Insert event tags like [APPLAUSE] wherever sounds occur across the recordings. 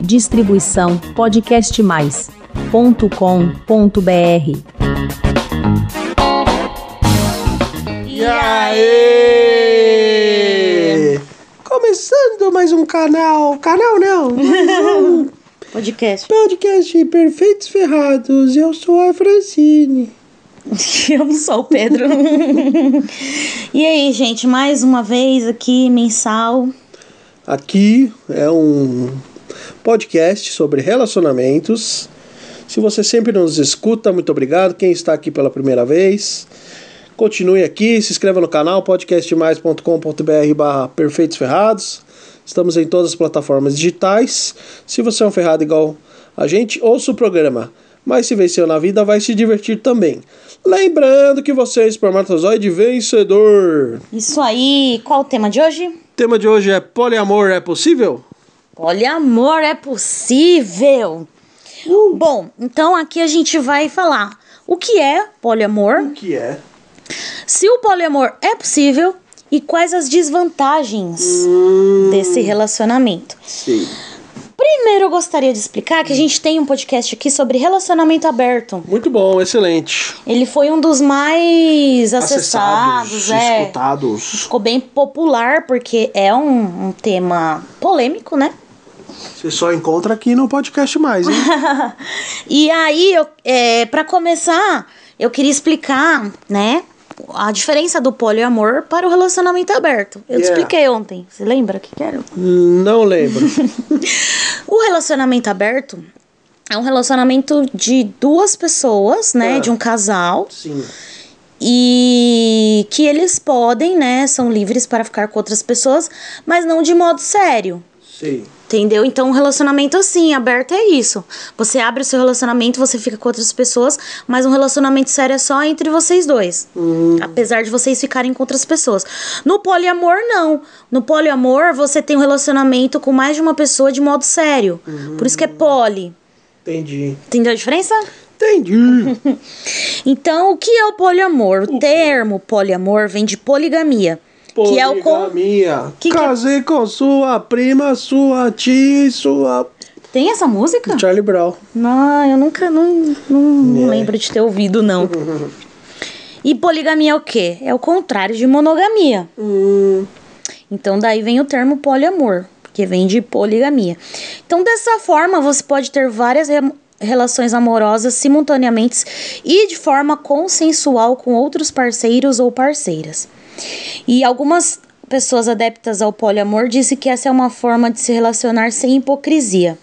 Distribuição podcastmais.com.br. E aí? Começando mais um canal. Canal não, mais um [LAUGHS] Podcast. podcast Perfeitos Ferrados. Eu sou a Francine. [LAUGHS] Eu não sou o Pedro. [LAUGHS] e aí, gente, mais uma vez aqui, mensal. Aqui é um podcast sobre relacionamentos. Se você sempre nos escuta, muito obrigado. Quem está aqui pela primeira vez, continue aqui, se inscreva no canal podcastmais.com.br barra Perfeitos Ferrados. Estamos em todas as plataformas digitais. Se você é um ferrado igual a gente, ouça o programa. Mas se venceu na vida, vai se divertir também. Lembrando que você é espermatozoide vencedor. Isso aí, qual o tema de hoje? O tema de hoje é poliamor é possível? Poliamor é possível. Bom, então aqui a gente vai falar o que é poliamor, O que é? se o poliamor é possível e quais as desvantagens desse relacionamento. Sim. Primeiro eu gostaria de explicar que a gente tem um podcast aqui sobre relacionamento aberto. Muito bom, excelente. Ele foi um dos mais acessados, Acessados, é. escutados. Ficou bem popular porque é um, um tema polêmico, né? Você só encontra aqui no podcast mais, hein? [LAUGHS] E aí, eu, é, para começar, eu queria explicar, né, a diferença do poliamor para o relacionamento aberto. Eu te Yeah. expliquei ontem. Você lembra o que, que era? Não lembro. [LAUGHS] O relacionamento aberto é um relacionamento de duas pessoas, né, Ah. de um casal, Sim. e que eles podem, né, são livres para ficar com outras pessoas, mas não de modo sério. Sim. Entendeu? Então, um relacionamento assim, aberto é isso. Você abre o seu relacionamento, você fica com outras pessoas, mas um relacionamento sério é só entre vocês dois. Apesar de vocês ficarem com outras pessoas. No poliamor, não. No poliamor, você tem um relacionamento com mais de uma pessoa de modo sério. Por isso que é poli. Entendi. Entendeu a diferença? Entendi. [LAUGHS] Então, o que é o poliamor? O termo poliamor vem de poligamia. Que é o com... Poligamia. Que que é- Casei com sua prima, sua tia e sua. Tem essa música? Charlie Brown. Não, eu nunca, não, não, É. lembro de ter ouvido, não. [LAUGHS] E poligamia é o quê? É o contrário de monogamia. Hum, Então daí vem o termo poliamor, que vem de poligamia. Então dessa forma você pode ter várias re- relações amorosas simultaneamente e de forma consensual com outros parceiros ou parceiras. E algumas pessoas adeptas ao poliamor dizem que essa é uma forma de se relacionar sem hipocrisia,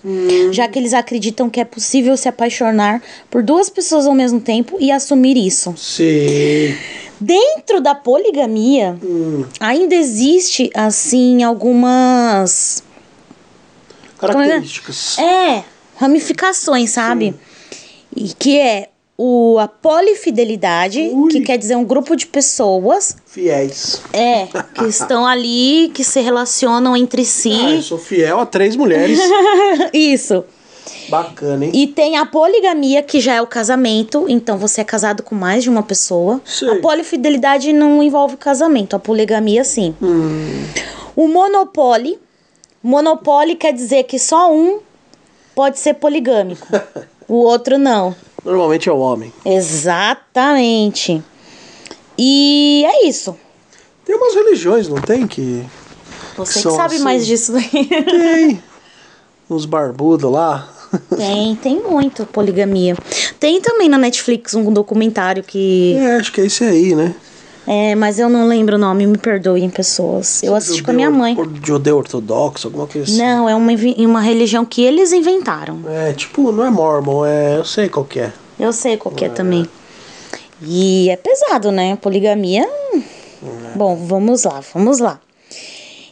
já que eles acreditam que é possível se apaixonar por duas pessoas ao mesmo tempo e assumir isso. sim. Dentro da poligamia, Hum, ainda existe, assim, algumas. características. É, ramificações, sabe? E que é o, a polifidelidade, Ui. que quer dizer um grupo de pessoas, Fiéis. é, que [LAUGHS] estão ali, que se relacionam entre Ah, eu si. sou fiel a três mulheres. [LAUGHS] Isso. Bacana, hein? E tem a poligamia, que já é o casamento, então você é casado com mais de uma pessoa. Sei. A polifidelidade não envolve casamento, a poligamia sim. Hum, O monopole. Monopole quer dizer que só um pode ser poligâmico. [LAUGHS] o outro não. Normalmente é o homem. Exatamente. E é isso. Tem umas religiões, não tem? Que. Você que São sabe assim. mais disso daí. Tem. [LAUGHS] Uns barbudos lá. tem, tem muito poligamia. Tem também na Netflix um documentário que. É, acho que é esse aí, né? É, mas eu não lembro o nome, me perdoem, pessoas. Eu assisti com a minha mãe. Judeu- ortodoxo, alguma coisa assim. Não, é uma, uma religião que eles inventaram. É, tipo, não é mormon, é. Eu sei qual que é. Eu sei qual que é também. E é pesado, né? Poligamia. hum. Bom, vamos lá, vamos lá.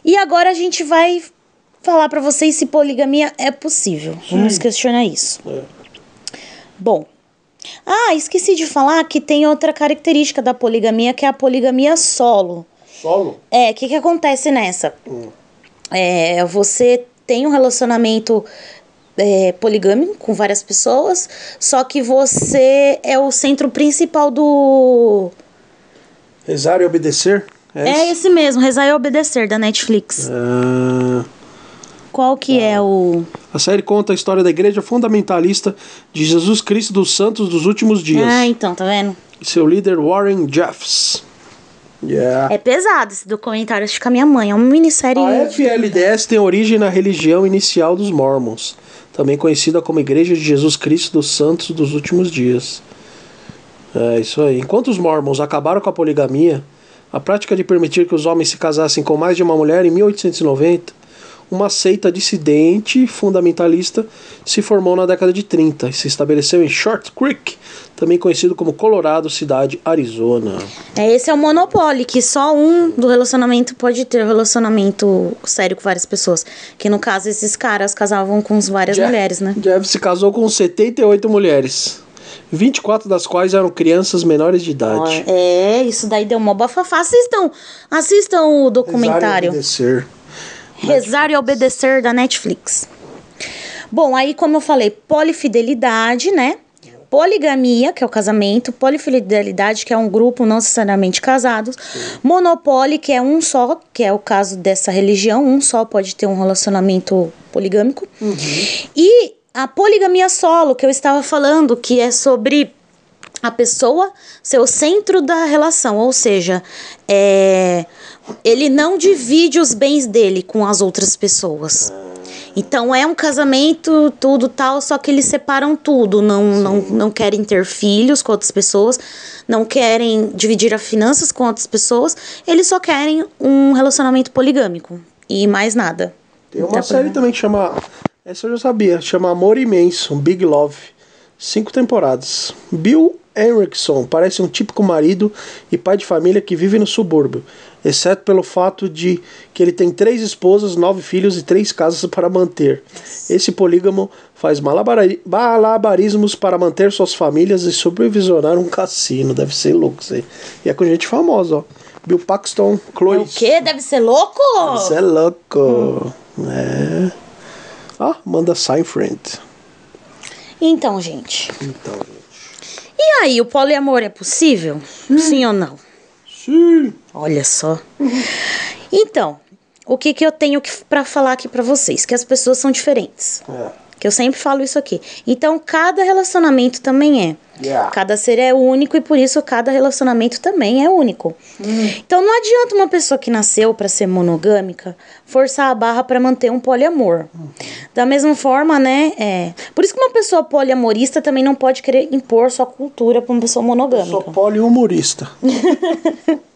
E agora a gente vai falar pra vocês se poligamia é possível. Vamos questionar isso. É. Bom. Ah, esqueci de falar que tem outra característica da poligamia que é a poligamia solo. Solo? É, o que, que acontece nessa? Hum. É, você tem um relacionamento é, poligâmico com várias pessoas, só que você é o centro principal do. Rezar e obedecer? É isso? esse mesmo, Rezar e Obedecer, da Netflix. Ah, Qual que é o. A série conta a história da igreja fundamentalista de Jesus Cristo dos Santos dos últimos dias. Ah, então, tá vendo? Seu líder Warren Jeffs. Yeah. É pesado esse documentário, acho que a minha mãe. É uma minissérie. A FLDS tem origem na religião inicial dos Mormons, também conhecida como Igreja de Jesus Cristo dos Santos dos Últimos Dias. É isso aí. Enquanto os Mormons acabaram com a poligamia, a prática de permitir que os homens se casassem com mais de uma mulher em 1890, uma seita dissidente fundamentalista se formou na década de 30 e se estabeleceu em Short Creek, também conhecido como Colorado, cidade Arizona. É, esse é o monopólio, que só um do relacionamento pode ter relacionamento sério com várias pessoas. Que no caso, esses caras casavam com várias Jeff- mulheres, né? Jeff se casou com 78 mulheres, 24 das quais eram crianças menores de idade. É, isso daí deu uma bafafá. Assistam, assistam o documentário. Rezar e Obedecer da Netflix. Bom, aí como eu falei, polifidelidade, né? Poligamia, que é o casamento, polifidelidade, que é um grupo não necessariamente casados, monopólio, que é um só, que é o caso dessa religião, um só pode ter um relacionamento poligâmico. E a poligamia solo, que eu estava falando, que é sobre a pessoa ser o centro da relação, ou seja, é, ele não divide os bens dele com as outras pessoas. Então é um casamento, tudo tal, só que eles separam tudo, não, não, não querem ter filhos com outras pessoas, não querem dividir as finanças com outras pessoas, eles só querem um relacionamento poligâmico e mais nada. Tem uma série também que chama. Essa eu já sabia, chama Amor Imenso, Big Love. Cinco temporadas. Bill Henrickson parece um típico marido e pai de família que vive no subúrbio, exceto pelo fato de que ele tem três esposas, nove filhos e três casas para manter. Esse polígamo faz malabari- malabarismos para manter suas famílias e supervisionar um cassino. Deve ser louco isso aí. E é com gente famosa, ó. Bill Paxton, Chloe. É o quê? Deve ser louco? Você é louco. É. Ah, manda Seinfeld. Então, gente. Então, gente. E aí, o poliamor é possível? Sim ou não? Olha só. Então, o que, que eu tenho pra falar aqui pra vocês? Que as pessoas são diferentes. É. Que eu sempre falo isso aqui. Então, cada relacionamento também é. Yeah. Cada ser é único e por isso cada relacionamento também é único. Então, não adianta uma pessoa que nasceu pra ser monogâmica forçar a barra pra manter um poliamor. Da mesma forma, né? É. Por isso que uma pessoa poliamorista também não pode querer impor sua cultura pra uma pessoa monogâmica. Sou polihumorista. [LAUGHS]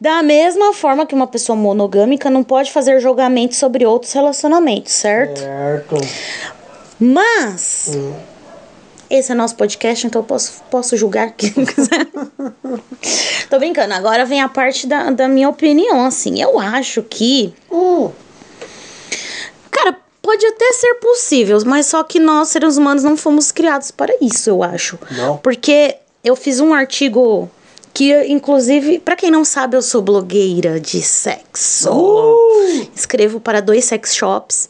Da mesma forma que uma pessoa monogâmica não pode fazer julgamentos sobre outros relacionamentos, certo? Certo. Mas esse é nosso podcast, então eu posso, posso julgar quem [LAUGHS] quiser. Tô brincando. Agora vem a parte da, da minha opinião, assim. Eu acho que. Hum. Cara, pode até ser possível, mas só que nós, seres humanos, não fomos criados para isso, eu acho. Não. Porque eu fiz um artigo que, inclusive, pra quem não sabe, eu sou blogueira de sexo. Uh! Escrevo para dois sex shops.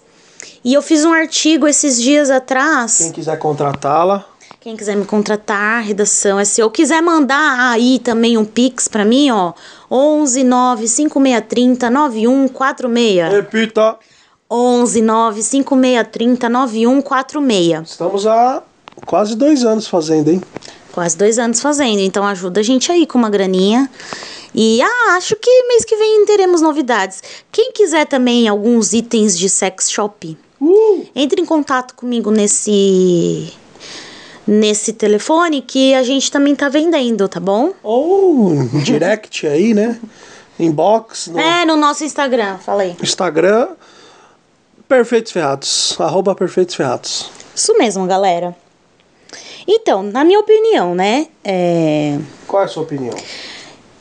E eu fiz um artigo esses dias atrás. Quem quiser contratá-la, Quem quiser me contratar, redação é seu. Quiser mandar aí também um pix pra mim, ó. 11 9 5630 9146. repita. 11 9 5630 9146. Estamos há quase dois anos fazendo, hein? Quase dois anos fazendo. Então ajuda a gente aí com uma graninha. E ah, acho que mês que vem teremos novidades. Quem quiser também alguns itens de sex shop, Uh! entre em contato comigo nesse nesse telefone que a gente também tá vendendo, tá bom? Ou um direct aí, né? Inbox no É, no nosso Instagram, falei. Instagram. Perfeitos Ferrados. Arroba Perfeitos Ferrados. Isso mesmo, galera. Então, na minha opinião, né? É... Qual é a sua opinião?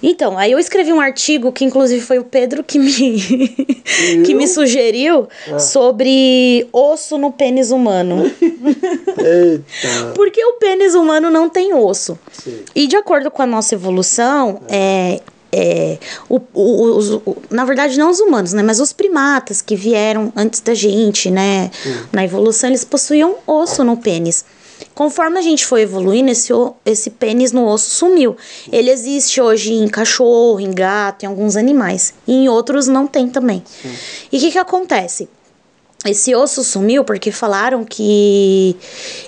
Então, aí eu escrevi um artigo que inclusive foi o Pedro que me [LAUGHS] que me sugeriu sobre osso no pênis humano. [LAUGHS] Eita. Porque o pênis humano não tem osso. Sim. E de acordo com a nossa evolução, é, é, o, o- os- o- na verdade, não os humanos, né? Mas os primatas que vieram antes da gente, né? Na evolução, eles possuíam osso no pênis. Conforme a gente foi evoluindo, esse, esse pênis no osso sumiu. Ele existe hoje em cachorro, em gato, em alguns animais. E em outros não tem também. E o que, que acontece? esse osso sumiu porque falaram que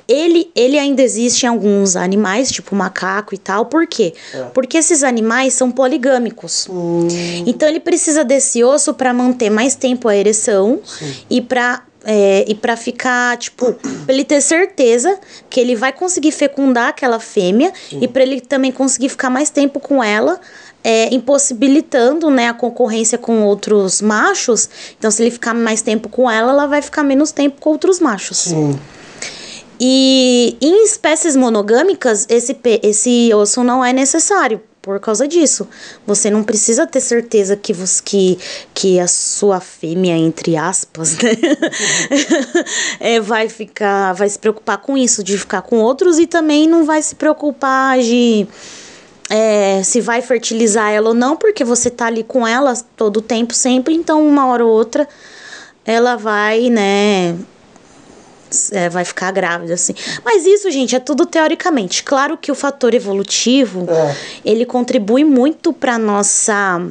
ele, ele ainda existe em alguns animais, tipo macaco e tal. Por quê? É. Porque esses animais são poligâmicos. Então ele precisa desse osso para manter mais tempo a ereção e para é, e para ficar, tipo, pra ele ter certeza que ele vai conseguir fecundar aquela fêmea e para ele também conseguir ficar mais tempo com ela, é, impossibilitando, né, a concorrência com outros machos. Então, se ele ficar mais tempo com ela, ela vai ficar menos tempo com outros machos. Sim. E em espécies monogâmicas, esse, esse osso não é necessário por causa disso. Você não precisa ter certeza que, você, que, que a sua fêmea, entre aspas, né? [LAUGHS] é, vai ficar, vai se preocupar com isso, de ficar com outros, e também não vai se preocupar de é, se vai fertilizar ela ou não, porque você tá ali com ela todo o tempo, sempre, então uma hora ou outra ela vai, né, é, vai ficar grávida, assim. Mas isso, gente, é tudo teoricamente. Claro que o fator evolutivo, É. ele contribui muito pra nossa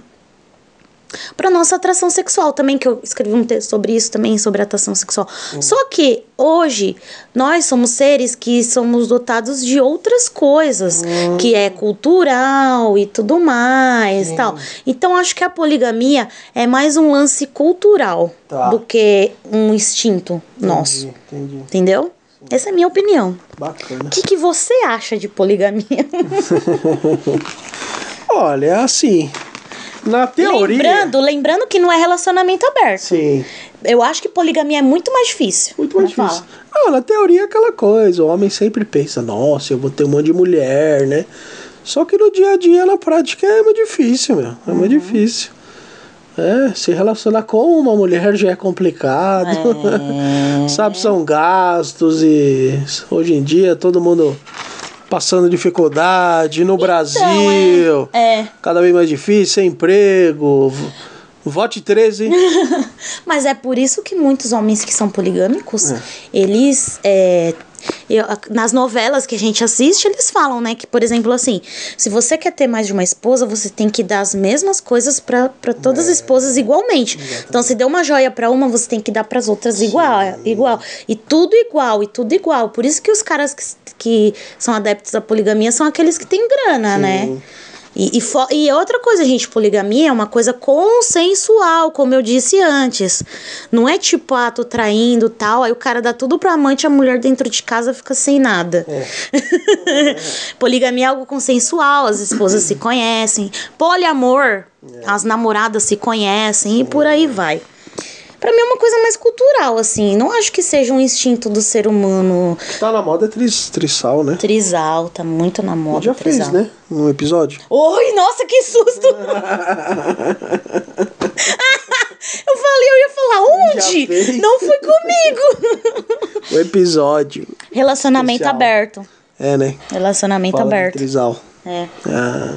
para nossa atração sexual também, que eu escrevi um texto sobre isso também, sobre atração sexual. Só que hoje nós somos seres que somos dotados de outras coisas, que é cultural e tudo mais, tal. Então acho que a poligamia é mais um lance cultural Tá. do que um instinto nosso, Entendi, entendi. entendeu? Essa é a minha opinião. Bacana. O que, que você acha de poligamia? [LAUGHS] Olha, assim. Na teoria. lembrando, lembrando que não é relacionamento aberto. Sim. Eu acho que poligamia é muito mais difícil. Muito mais difícil. fala. Não, na teoria é aquela coisa. O homem sempre pensa, nossa, eu vou ter um monte de mulher, né? Só que no dia a dia, na prática, é muito difícil, meu. É muito difícil. É, se relacionar com uma mulher já é complicado. [LAUGHS] Sabe, são gastos e hoje em dia todo mundo passando dificuldade no Brasil. É. Cada vez mais difícil, sem emprego. Vote 13. [LAUGHS] Mas é por isso que muitos homens que são poligâmicos, É. eles. é, eu- nas novelas que a gente assiste, eles falam, né? Que, por exemplo, assim, se você quer ter mais de uma esposa, você tem que dar as mesmas coisas pra todas É. as esposas igualmente. Então, se deu uma joia pra uma, você tem que dar pras outras igual, igual. E tudo igual, e tudo igual. Por isso que os caras que, que são adeptos da poligamia são aqueles que têm grana, né? E, e, e outra coisa, gente, poligamia é uma coisa consensual, como eu disse antes. Não é tipo, ah, tô traindo tal, aí o cara dá tudo pro amante, a mulher dentro de casa fica sem nada. [LAUGHS] poligamia é algo consensual, as esposas se conhecem. Poliamor, as namoradas se conhecem e por aí vai. Pra mim é uma coisa mais cultural, assim. Não acho que seja um instinto do ser humano Tá na moda tris, trisal, né? trisal, tá muito na moda. Já fez, trisal. né? Um episódio. Oi, nossa, que susto! [LAUGHS] eu falei, eu ia falar, onde? fez? Não foi comigo! [LAUGHS] O episódio. Relacionamento Especial. aberto. É, né? Relacionamento Fala aberto. Trisal. É. Ah,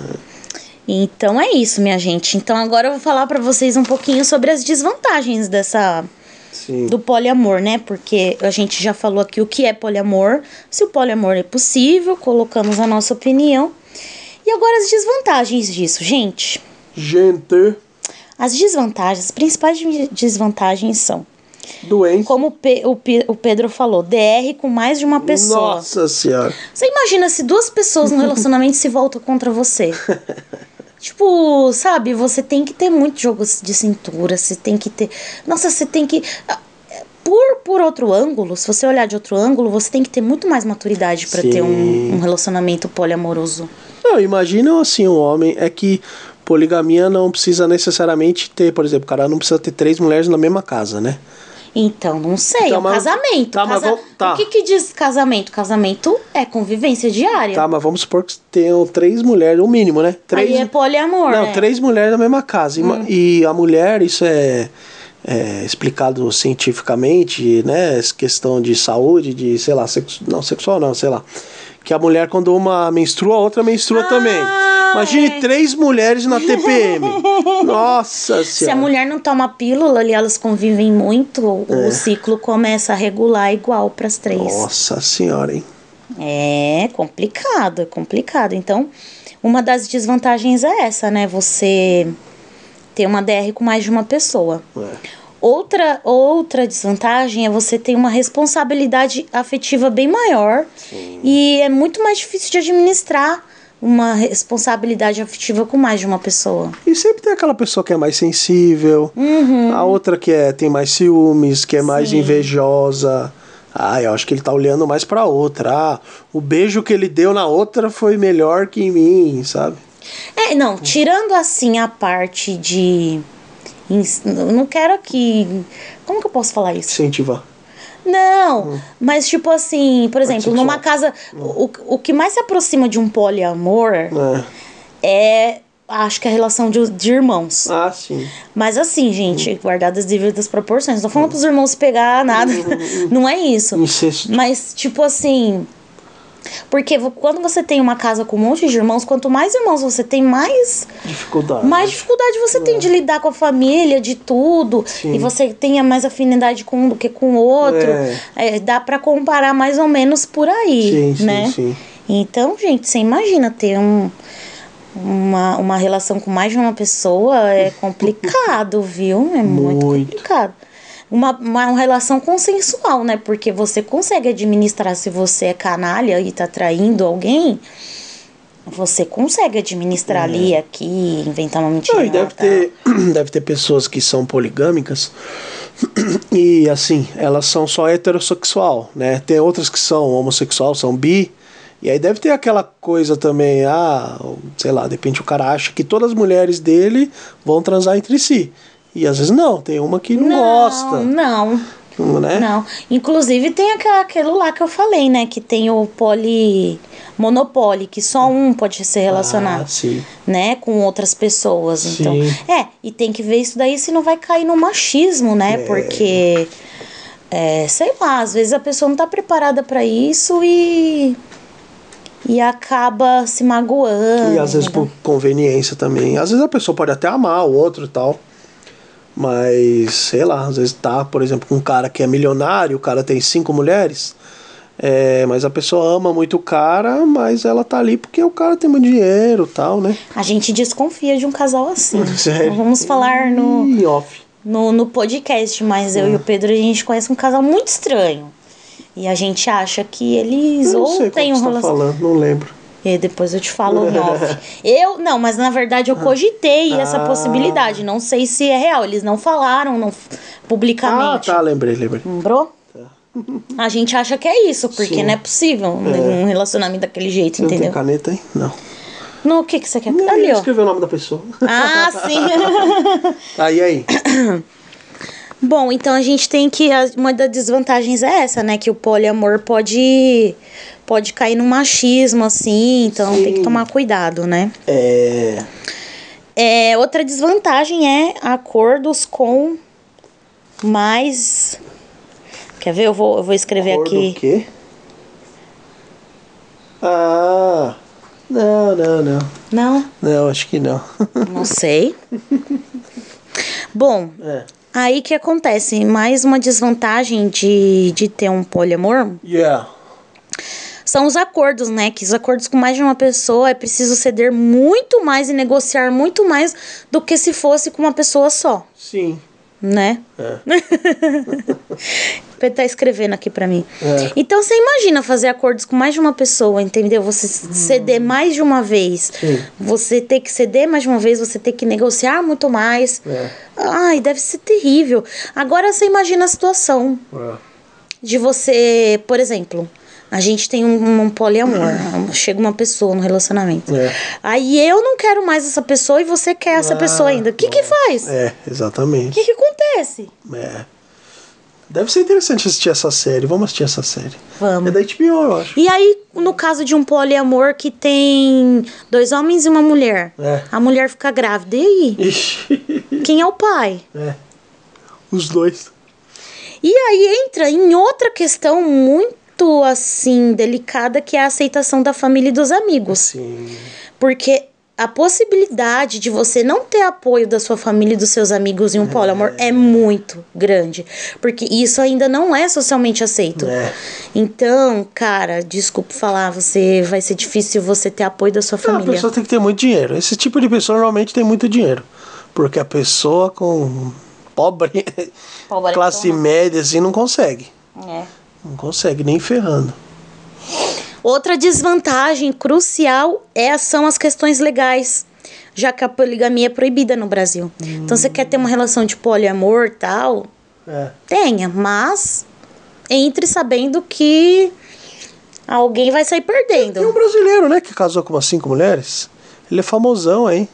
Então é isso, minha gente. Então agora eu vou falar pra vocês um pouquinho sobre as desvantagens dessa sim. do poliamor, né? Porque a gente já falou aqui o que é poliamor, se o poliamor é possível, colocamos a nossa opinião. E agora as desvantagens disso, gente. Gente As desvantagens, as principais de- desvantagens são, doente. como o, Pe- o Pe- o Pedro falou, DR com mais de uma pessoa. Nossa senhora. Você imagina se duas pessoas no [LAUGHS] relacionamento se voltam contra você? [LAUGHS] Tipo, sabe, você tem que ter muito jogo de cintura, você tem que ter. Nossa, você tem que. ah, Por, por outro ângulo, se você olhar de outro ângulo, você tem que ter muito mais maturidade pra ter um, um relacionamento poliamoroso. Não, imagina assim, um homem é que poligamia não precisa necessariamente ter, por exemplo, o cara não precisa ter três mulheres na mesma casa, né? Então, não sei, Então, é um mas- casamento. tá, mas casa- vamos- tá. O que, que diz casamento? Casamento é convivência diária. Tá, mas vamos supor que tenham três mulheres, o mínimo, né? Três, Aí é poliamor, Não, né? Hum. três mulheres na mesma casa. E ma- E a mulher, isso é, é explicado cientificamente, né? Essa questão de saúde, de, sei lá, sexo, não, sexual não, sei lá. Que a mulher, quando uma menstrua, a outra menstrua também. Imagine é. três mulheres na TPM. [LAUGHS] Nossa Se a senhora. mulher não toma pílula ali, elas convivem muito, o- É. o ciclo começa a regular igual para as três. Nossa senhora, hein? É complicado, é complicado. Então, uma das desvantagens é essa, né? Você ter uma DR com mais de uma pessoa. É. Outra, outra desvantagem é você ter uma responsabilidade afetiva bem maior e é muito mais difícil de administrar uma responsabilidade afetiva com mais de uma pessoa. E sempre tem aquela pessoa que é mais sensível, a outra que é, tem mais ciúmes, que é mais Sim. invejosa. Ah, eu acho que ele tá olhando mais pra outra. Ah, o beijo que ele deu na outra foi melhor que em mim, sabe? É, não, tirando assim a parte de. Eu Não quero aqui. Como que eu posso falar isso? Incentivar. Não, mas tipo assim, por exemplo, numa casa. O, o que mais se aproxima de um poliamor É. é. Acho que a relação de, de irmãos. Ah, sim. Mas assim, gente, guardadas as devidas proporções. Não tô falando pros irmãos pegar nada. [LAUGHS] Não é isso. Incesto. Mas, tipo assim. Porque quando você tem uma casa com um monte de irmãos, quanto mais irmãos você tem, mais, Dificuldade. mais dificuldade você tem de lidar com a família, de tudo. Sim. E você tenha mais afinidade com um do que com o outro. É. É, dá pra comparar mais ou menos por aí, sim, né? sim. Então, gente, você imagina ter um, uma, uma relação com mais de uma pessoa é [LAUGHS] complicado, viu? É muito, Muito. complicado. Uma, uma relação consensual, né? Porque você consegue administrar se você é canalha e tá traindo alguém. Você consegue administrar ali, aqui, inventar uma mentira. É. Não, e deve ter, [CLEARS THROAT] deve ter pessoas que são poligâmicas [CLEARS THROAT] e assim, elas são só heterossexual, né? Tem outras que são homossexual, são bi. E aí deve ter aquela coisa também, ah, sei lá, de repente o cara acha que todas as mulheres dele vão transar entre si. E às vezes não, tem uma que não, gosta, Não, né? Não. Inclusive tem aquela- aquilo lá que eu falei, né? Que tem o poli. Monopólio, que só um pode se relacionar. Ah. Né, com outras pessoas. Então, Sim. é, e tem que ver isso daí se não vai cair no machismo, né? É. Porque, é, sei lá, às vezes a pessoa não tá preparada pra isso e. E acaba se magoando. E às vezes por conveniência também. Às vezes a pessoa pode até amar o outro e tal. Mas, sei lá, às vezes tá, por exemplo, com um cara que é milionário, o cara tem cinco mulheres. é, mas a pessoa ama muito o cara, mas ela tá ali porque o cara tem muito dinheiro e tal, né? A gente desconfia de um casal assim. [LAUGHS] Sério? Vamos falar no. Em off. no, no podcast, mas eu e o Pedro a gente conhece um casal muito estranho. E a gente acha que eles Eu ou sei têm qual um você tá relacionamento. falando, não lembro. E depois eu te falo em off. [LAUGHS] Eu, não, mas na verdade eu cogitei essa Ah. possibilidade. Não sei se é real. Eles não falaram não, Ah, publicamente. tá, lembrei, lembrei. Lembrou? A gente acha que é isso, porque Sim. não é possível um relacionamento daquele jeito, Você não tem entendeu? caneta aí? Não. No que, que você quer? Eu Ali, escrever o nome da pessoa. Ah, sim. [LAUGHS] Tá, e aí? [COUGHS] Bom, então a gente tem que. Uma das desvantagens é essa, né? Que o poliamor pode, pode cair no machismo, assim. Então tem que Sim. tomar cuidado, né? É. É, outra desvantagem é acordos com mais. Quer ver? Eu vou, eu vou escrever Acordo aqui. O quê? Ah. Não, não, não. Não, Não, acho que não. [LAUGHS] não sei. Bom, é. aí que acontece? Mais uma desvantagem de, de ter um poliamor Yeah. São os acordos, né? Que os acordos com mais de uma pessoa é preciso ceder muito mais e negociar muito mais do que se fosse com uma pessoa só, Sim. né? É. [LAUGHS] Ele tá escrevendo aqui pra mim. É. Então você imagina fazer acordos com mais de uma pessoa, entendeu? Você ceder mais de uma vez. Sim. Você ter que ceder mais de uma vez, você ter que negociar muito mais. É. Ai, deve ser terrível. Agora você imagina a situação É. de você, por exemplo, a gente tem um, um poliamor, [LAUGHS] chega uma pessoa no relacionamento. É. Aí eu não quero mais essa pessoa e você quer essa Ah, pessoa ainda. O que que faz? O É, exatamente. que que acontece? É. Deve ser interessante assistir essa série. Vamos assistir essa série. Vamos. É da HBO, eu acho. E aí, no caso de um poliamor que tem dois homens e uma mulher, É. a mulher fica grávida, e aí? Ixi. [LAUGHS] Quem é o pai? É. Os dois. E aí entra em outra questão muito assim delicada que é a aceitação da família e dos amigos. Sim. Porque a possibilidade de você não ter apoio da sua família e dos seus amigos em um poliamor é muito grande. Porque isso ainda não é socialmente aceito. É. Então, cara, desculpe falar, você vai ser difícil você ter apoio da sua Não, a família. pessoa tem que ter muito dinheiro. Esse tipo de pessoa normalmente tem muito dinheiro. Porque a pessoa com pobre, Pobre [LAUGHS] classe então não. média, assim, não consegue. É. Não consegue, nem ferrando. Outra desvantagem crucial é, são as questões legais, já que a poligamia é proibida no Brasil. Então, você quer ter uma relação de poliamor tal, É. tenha, mas entre sabendo que alguém vai sair Tem um perdendo. brasileiro, né, que casou com umas cinco mulheres. Ele é famosão, hein?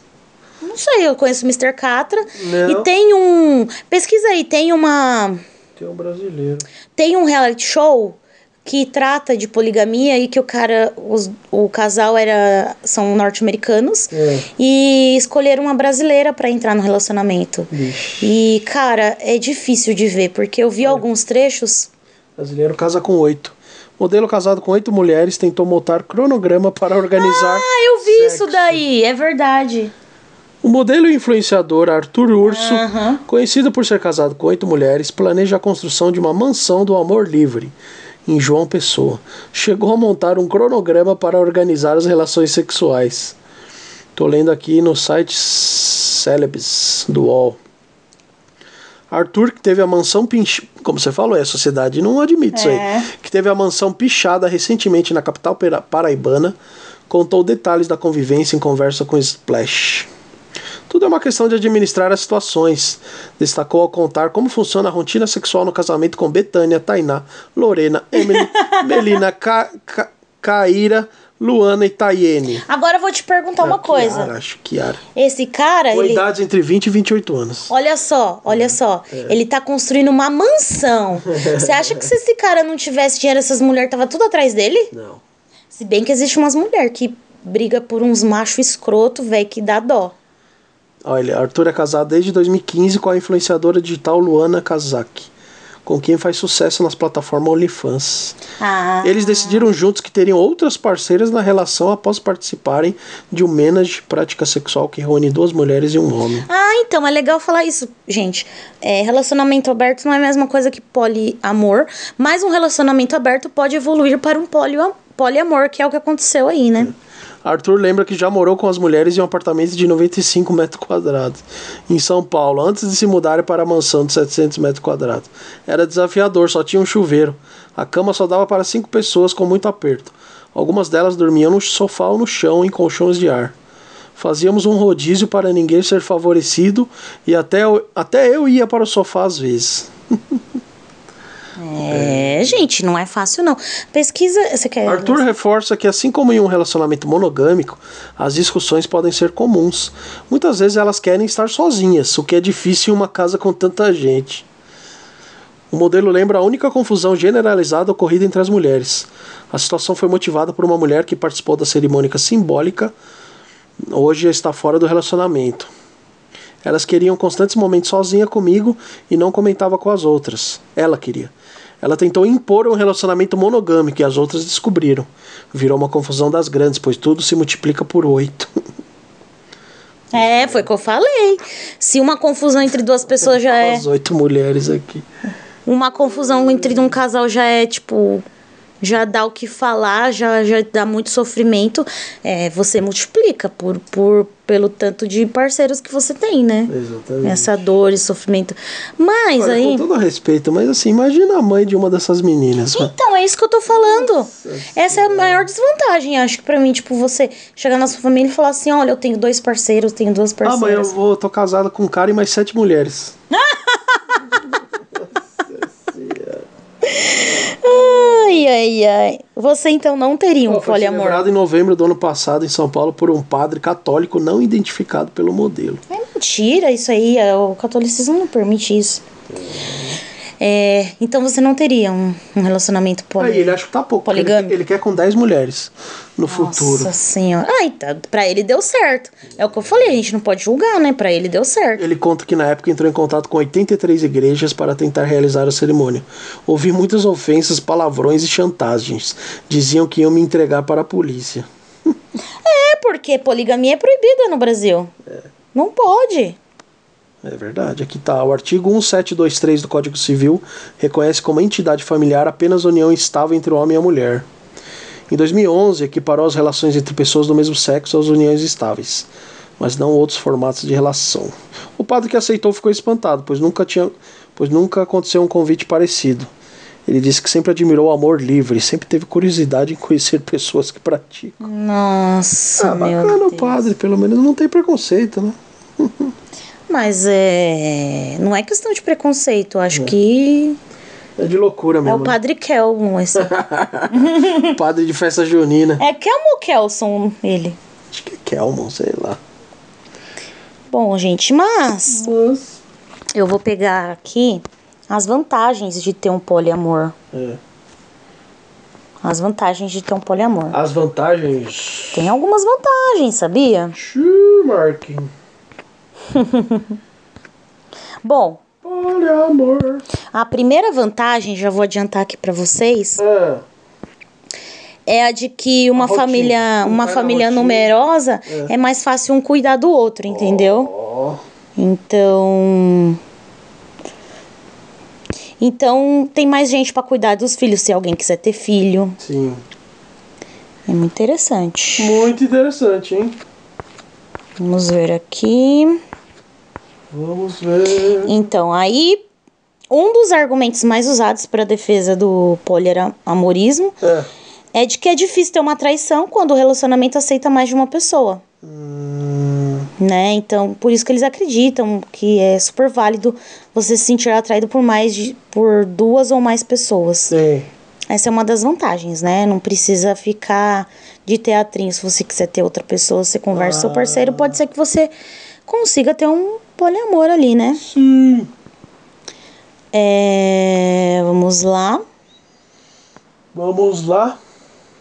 Não sei, eu conheço o Mr. Catra. Não. E tem um. Pesquisa aí, tem uma. Tem um brasileiro. Tem um reality show que trata de poligamia e que o cara, os- o casal era são norte-americanos É. e escolheram uma brasileira pra entrar no relacionamento. Vixe. E cara, é difícil de ver porque eu vi alguns trechos. Brasileiro casa com oito. Modelo casado com oito mulheres tentou montar cronograma para organizar. Ah, eu vi sexo. isso daí, é verdade. O modelo influenciador Arthur Urso, conhecido por ser casado com oito mulheres, planeja a construção de uma mansão do amor livre em João Pessoa. Chegou a montar um cronograma para organizar as relações sexuais. Tô lendo aqui no site Celebs do UOL. Arthur, que teve a mansão pinch... como você falou, é, a sociedade não admite isso É. aí. Que teve a mansão pichada recentemente na capital paraibana, contou detalhes da convivência em conversa com Splash. Tudo é uma questão de administrar as situações. Destacou ao contar como funciona a rotina sexual no casamento com Betânia, Tainá, Lorena, Emily, [LAUGHS] Melina, Ca Ca Caíra, Luana e Tayene. Agora eu vou te perguntar uma coisa. Kiara, acho que Kiara. Esse cara, Com ele idades entre 20 e 28 anos. Olha só, olha só. Ele tá construindo uma mansão. [LAUGHS] Você acha que se esse cara não tivesse dinheiro, essas mulheres tava tudo atrás dele? Não. Se bem que existe umas mulheres que briga por uns macho escroto, velho, que dá dó. Olha, Arthur é casado desde 2015 com a influenciadora digital Luana Kazaki, com quem faz sucesso nas plataformas OnlyFans. Ah. Eles decidiram juntos que teriam outras parceiras na relação após participarem de um menage prática sexual que reúne duas mulheres e um homem. Ah, então é legal falar isso, gente. É, relacionamento aberto não é a mesma coisa que poliamor, mas um relacionamento aberto pode evoluir para um polio, poliamor, que é o que aconteceu aí, né? Arthur lembra que já morou com as mulheres em um apartamento de 95 metros quadrados em São Paulo, antes de se mudarem para a mansão de 700 metros quadrados. Era desafiador, só tinha um chuveiro. A cama só dava para cinco pessoas com muito aperto. Algumas delas dormiam no sofá ou no chão em colchões de ar. Fazíamos um rodízio para ninguém ser favorecido e até eu, até eu ia para o sofá às vezes. [LAUGHS] É, gente, não é fácil não. Pesquisa, você quer Arthur reforça que, assim como em um relacionamento monogâmico, as discussões podem ser comuns. Muitas vezes elas querem estar sozinhas, o que é difícil em uma casa com tanta gente. O modelo lembra a única confusão generalizada ocorrida entre as mulheres. A situação foi motivada por uma mulher que participou da cerimônia simbólica, hoje está fora do relacionamento. Elas queriam constantes momentos sozinha comigo e não comentava com as outras. Ela queria. Ela tentou impor um relacionamento monogâmico e as outras descobriram. Virou uma confusão das grandes, pois tudo se multiplica por oito. [LAUGHS] É, foi o que eu falei. Se uma confusão entre duas pessoas já é. As oito mulheres aqui. Uma confusão entre um casal já é, tipo. Já dá o que falar, já, já dá muito sofrimento. É, você multiplica por, por, pelo tanto de parceiros que você tem, né? Exatamente. Essa dor e sofrimento. Mas Olha, aí. Com todo respeito, mas assim, imagina a mãe de uma dessas meninas. né? Então, é isso que eu tô falando. Essa é a maior desvantagem, acho que pra mim, tipo, você chegar na sua família e falar assim: olha, eu tenho dois parceiros, tenho duas Ah, mãe, eu parceiras. vou, tô casada com um cara e mais sete mulheres. Ai, ai, ai. Você então não teria um foi poliamor. celebrado em novembro do ano passado em São Paulo por um padre católico não identificado pelo modelo. É mentira isso aí, é, o catolicismo não permite isso. É, então você não teria um, um relacionamento poli... Aí ele acha que tá pouco. Ele, ele quer com 10 mulheres no futuro. Nossa senhora. Ai, tá, pra ele deu certo. É o que eu falei, a gente não pode julgar, né? Pra ele deu certo. Ele conta que na época entrou em contato com 83 igrejas para tentar realizar a cerimônia. Ouvi muitas ofensas, palavrões e chantagens. Diziam que iam me entregar para a polícia. [LAUGHS] É porque poligamia é proibida no Brasil. Não pode. É verdade, aqui tá. O artigo 1723 do Código Civil reconhece como entidade familiar apenas a união estável entre o homem e a mulher. Em 2011, equiparou as relações entre pessoas do mesmo sexo às uniões estáveis. mas não outros formatos de relação. O padre que aceitou ficou espantado, pois nunca tinha, pois nunca aconteceu um convite parecido. Ele disse que sempre admirou o amor livre, sempre teve curiosidade em conhecer pessoas que praticam. Nossa, Ah, meu bacana o Deus. padre, pelo menos não tem preconceito, né? [LAUGHS] Mas é. Não é questão de preconceito. Acho que É de loucura é mesmo. o padre Kelvin. Esse. [LAUGHS] né? Padre de festa junina. é Kelmo ou Kelson ele? Acho que é Kelmon, sei lá. Bom, gente, mas Mas. eu vou pegar aqui as vantagens de ter um poliamor. É. As vantagens de ter um poliamor. As vantagens. Tem algumas vantagens, sabia? Schumarking. [LAUGHS] Bom, a primeira vantagem, já vou adiantar aqui pra vocês, É. é a de que uma rotina, família, um uma cara família numerosa é. mais fácil um cuidar do outro, entendeu? Ó. Então, então tem mais gente pra cuidar dos filhos se alguém quiser ter filho. Sim. É muito interessante. Muito interessante, hein? Vamos ver aqui. Vamos ver. Então, aí um dos argumentos mais usados para defesa do poliamorismo É. é de que é difícil ter uma traição quando o relacionamento aceita mais de uma pessoa, Hum, né? Então, por isso que eles acreditam que é super válido você se sentir atraído por mais de por duas ou mais pessoas. sim. Essa é uma das vantagens, né? Não precisa ficar de teatrinho. Se você quiser ter outra pessoa, você conversa com seu parceiro, pode ser que você consiga ter um poliamor ali, né? Sim. É, vamos lá. Vamos lá.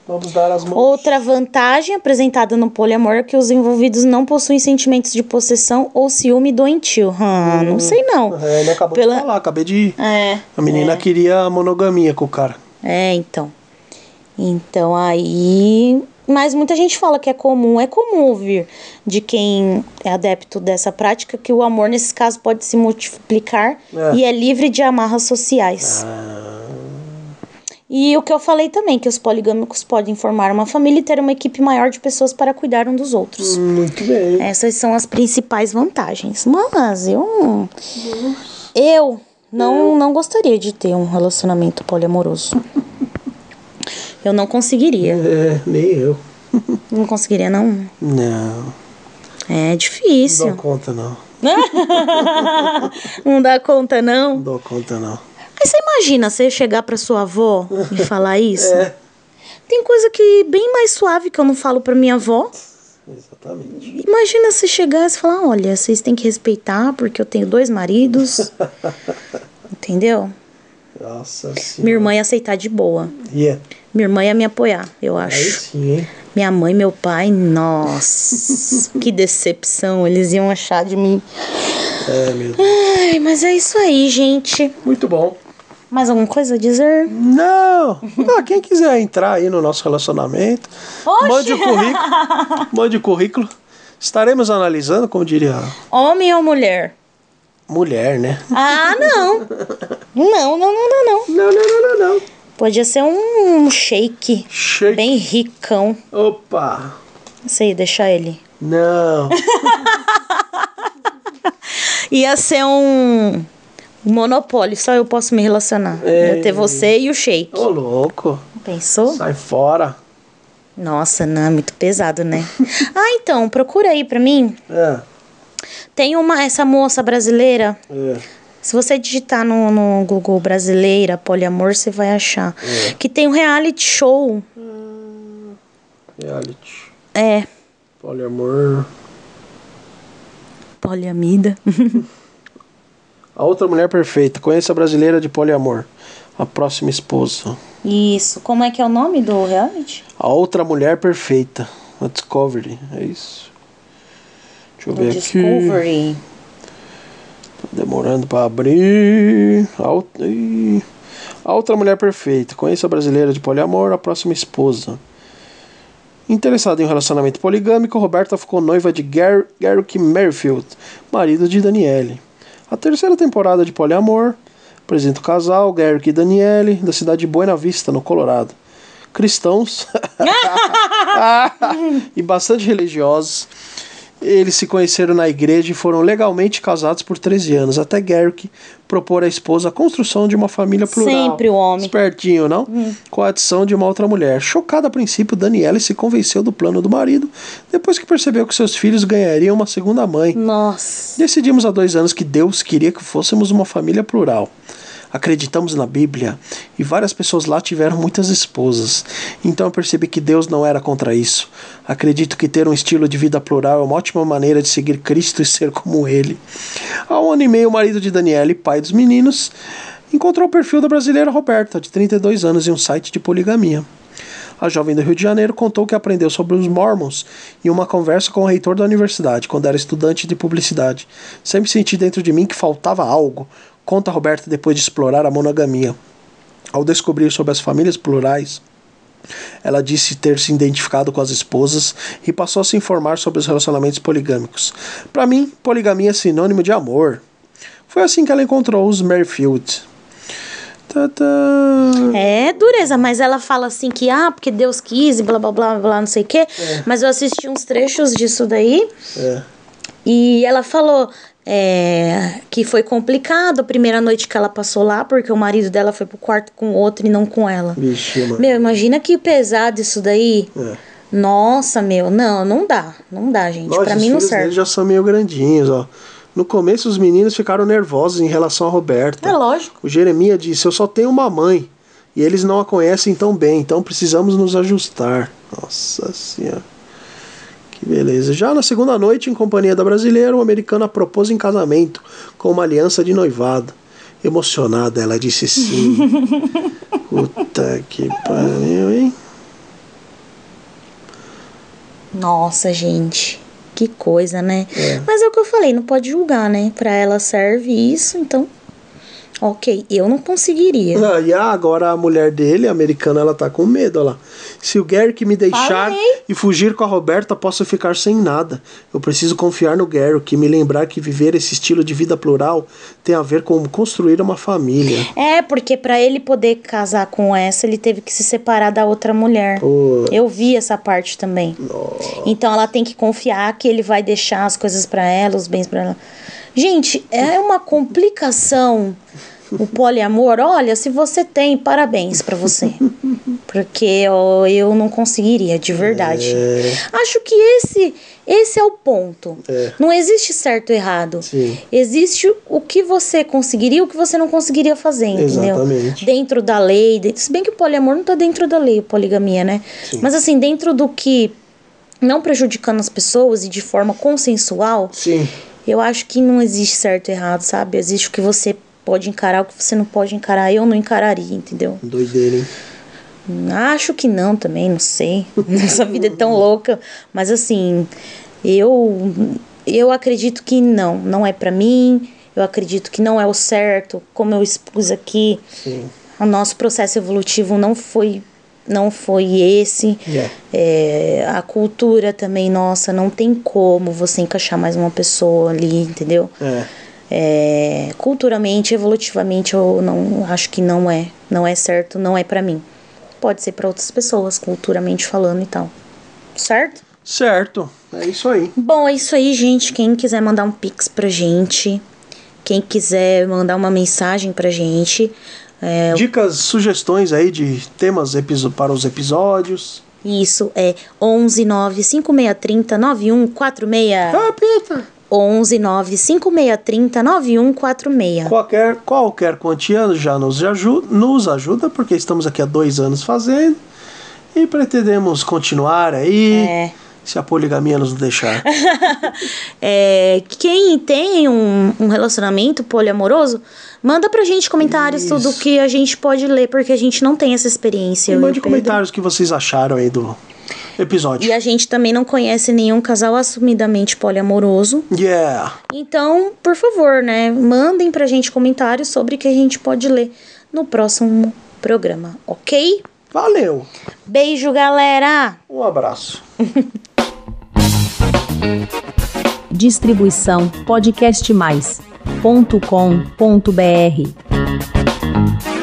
Vamos dar as mãos. Outra vantagem apresentada no poliamor é que os envolvidos não possuem sentimentos de possessão ou ciúme doentio. Ah, não sei não. É, ele acabou Pela- de falar, acabei de. É. A menina é. queria monogamia com o cara. É, então. Então aí. Mas muita gente fala que é comum, é comum ouvir de quem é adepto dessa prática que o amor, nesse caso, pode se multiplicar É. e é livre de amarras sociais. Ah, E o que eu falei também, que os poligâmicos podem formar uma família e ter uma equipe maior de pessoas para cuidar um dos outros. muito bem. Essas são as principais vantagens. Mas eu. Eu não, não gostaria de ter um relacionamento poliamoroso. [LAUGHS] Eu não conseguiria. É, nem eu. [LAUGHS] Não conseguiria, não. Não. É Não difícil. dou conta, não. [LAUGHS] Não dá conta, não. Não dou conta, não. Aí você imagina você chegar pra sua avó e [LAUGHS] falar isso? É. Tem coisa que bem mais suave que eu não falo pra minha avó. Exatamente. Imagina se chegar e falar, olha, vocês têm que respeitar porque eu tenho dois maridos. Entendeu? Nossa senhora. Minha irmã ia aceitar de boa. Yeah. Minha irmã ia me apoiar, eu Aí acho. sim, hein? Minha mãe e meu pai, nossa, que decepção. Eles iam achar de mim. É, meu Deus. Ai, mas é isso aí, gente. Muito bom. Mais alguma coisa a dizer? Não! Ah, quem quiser entrar aí no nosso relacionamento, mande o currículo. [LAUGHS] Mande o currículo. Estaremos analisando, como diria Homem ou mulher? mulher, né? Ah, não. [LAUGHS] Não, não, não, não, não. Não, não, não, não, não. Podia ser um shake Shake. bem ricão. Opa! Sei, deixar ele. Não. [LAUGHS] Ia ser um monopólio, só eu posso me relacionar. É. Ia ter você e o shake. Ô, louco. Pensou? Sai fora. Nossa, não, é muito pesado, né? [LAUGHS] ah, então, procura aí pra mim. É, Tem uma, essa moça brasileira. é. Se você digitar no, no Google brasileira, poliamor, você vai achar. Que tem um reality show. Reality. É, Poliamor. poliamida. [LAUGHS] A outra mulher perfeita. Conheça a brasileira de poliamor. A próxima esposa. Isso. Como é que é o nome do reality? A outra mulher perfeita. A Discovery. É isso. Deixa eu ver aqui. Discovery. Demorando pra abrir. A, ou- Ih. a outra mulher perfeita. Conheça a brasileira de poliamor. A próxima esposa. Interessada em um relacionamento poligâmico, Roberta ficou noiva de Gar Garrick Merrifield, marido de Daniele. A terceira temporada de Poliamor apresenta o casal Garrick e Daniele, da cidade de Buena Vista, no Colorado. Cristãos [LAUGHS] [LAUGHS] e bastante religiosos. Eles se conheceram na igreja e foram legalmente casados por 13 anos, até Garrick propor à esposa a construção de uma família plural. Sempre o homem. Espertinho, não? Com a adição de uma outra mulher. Chocada a princípio, Daniela se convenceu do plano do marido, depois que percebeu que seus filhos ganhariam uma segunda mãe. Nossa. Decidimos há dois anos que Deus queria que fôssemos uma família plural. Acreditamos na Bíblia e várias pessoas lá tiveram muitas esposas. Então eu percebi que Deus não era contra isso. Acredito que ter um estilo de vida plural é uma ótima maneira de seguir Cristo e ser como Ele. Há um ano e meio, o marido de Daniele, pai dos meninos, encontrou o perfil da brasileira Roberta, de 32 anos, em um site de poligamia. A jovem do Rio de Janeiro contou que aprendeu sobre os Mormons em uma conversa com o reitor da universidade, quando era estudante de publicidade. Sempre senti dentro de mim que faltava algo, conta Roberta depois de explorar a monogamia. Ao descobrir sobre as famílias plurais, ela disse ter se identificado com as esposas e passou a se informar sobre os relacionamentos poligâmicos. Para mim, poligamia é sinônimo de amor. Foi assim que ela encontrou os Merrifield. Tadã. É dureza, mas ela fala assim que, ah, porque Deus quis e blá blá blá blá, não sei o quê. Mas eu assisti uns trechos disso daí É. e ela falou é, que foi complicado a primeira noite que ela passou lá, porque o marido dela foi pro quarto com outro e não com ela. Vixe, mano. Meu, imagina que pesado isso daí. É. Nossa, meu, não, não dá. Não dá, gente. Nossa, pra mim não serve. dele já são meio grandinhos, ó. No começo, os meninos ficaram nervosos em relação a Roberta. É lógico. O Jeremias disse: Eu só tenho uma mãe. E eles não a conhecem tão bem, então precisamos nos ajustar. Nossa senhora. Que beleza. Já na segunda noite, em companhia da brasileira, o americano a propôs em casamento, com uma aliança de noivado. Emocionada, ela disse sim. [LAUGHS] Puta que pariu, hein? Nossa, gente. Que coisa, né? É. Mas é o que eu falei, não pode julgar, né? Pra ela serve isso, então. Ok, eu não conseguiria. Ah, e agora a mulher dele, a americana, ela tá com medo, olha lá. Se o Garrick me deixar Falei. e fugir com a Roberta, posso ficar sem nada. Eu preciso confiar no Garrick e me lembrar que viver esse estilo de vida plural tem a ver com construir uma família. É, porque pra ele poder casar com essa, ele teve que se separar da outra mulher. Pô, Eu vi essa parte também. Então ela tem que confiar que ele vai deixar as coisas pra ela, os bens pra ela. Gente, é uma complicação o poliamor. Olha, se você tem, parabéns pra você. Porque eu, eu não conseguiria, de verdade. Acho que esse esse é o ponto. É. Não existe certo ou errado. Sim. Existe o que você conseguiria e o que você não conseguiria fazer, entendeu? Exatamente. Dentro da lei. de- Se bem que o poliamor não tá dentro da lei, poligamia, né? Sim. Mas assim, dentro do que não prejudicando as pessoas e de forma consensual, sim. Eu acho que não existe certo e errado, sabe? Existe o que você pode encarar, o que você não pode encarar. Eu não encararia, entendeu? Doideira, hein? Acho que não também, não sei. [LAUGHS] Nossa vida é tão louca. Mas assim, eu eu acredito que não, não é pra mim. Eu acredito que não é o certo, como eu expus aqui. Sim. O nosso processo evolutivo não foi não foi esse. É. É, a cultura também, nossa, não tem como você encaixar mais uma pessoa ali, entendeu? É. É, culturalmente, evolutivamente, eu não acho que não é, não é certo, não é pra mim. Pode ser pra outras pessoas, culturalmente falando e tal. Certo? Certo. É isso aí. Bom, é isso aí, gente. Quem quiser mandar um pix pra gente, quem quiser mandar uma mensagem pra gente, é, Dicas, sugestões aí de temas para os episódios. isso é 11 9 5630 9146. Repita! 11 9 5630 9146. Qualquer, qualquer quantia já nos ajuda, nos ajuda, porque estamos aqui há dois anos fazendo. E pretendemos continuar aí, É. se a poligamia nos deixar. [LAUGHS] É, quem tem um, um relacionamento poliamoroso, manda pra gente comentários Isso. tudo que a gente pode ler, porque a gente não tem essa experiência. Mande comentários que vocês acharam aí do episódio. E a gente também não conhece nenhum casal assumidamente poliamoroso. Yeah! Então, por favor, né? Mandem pra gente comentários sobre o que a gente pode ler no próximo programa, ok? Valeu! Beijo, galera! Um abraço. [LAUGHS] Distribuição podcastmais.com.br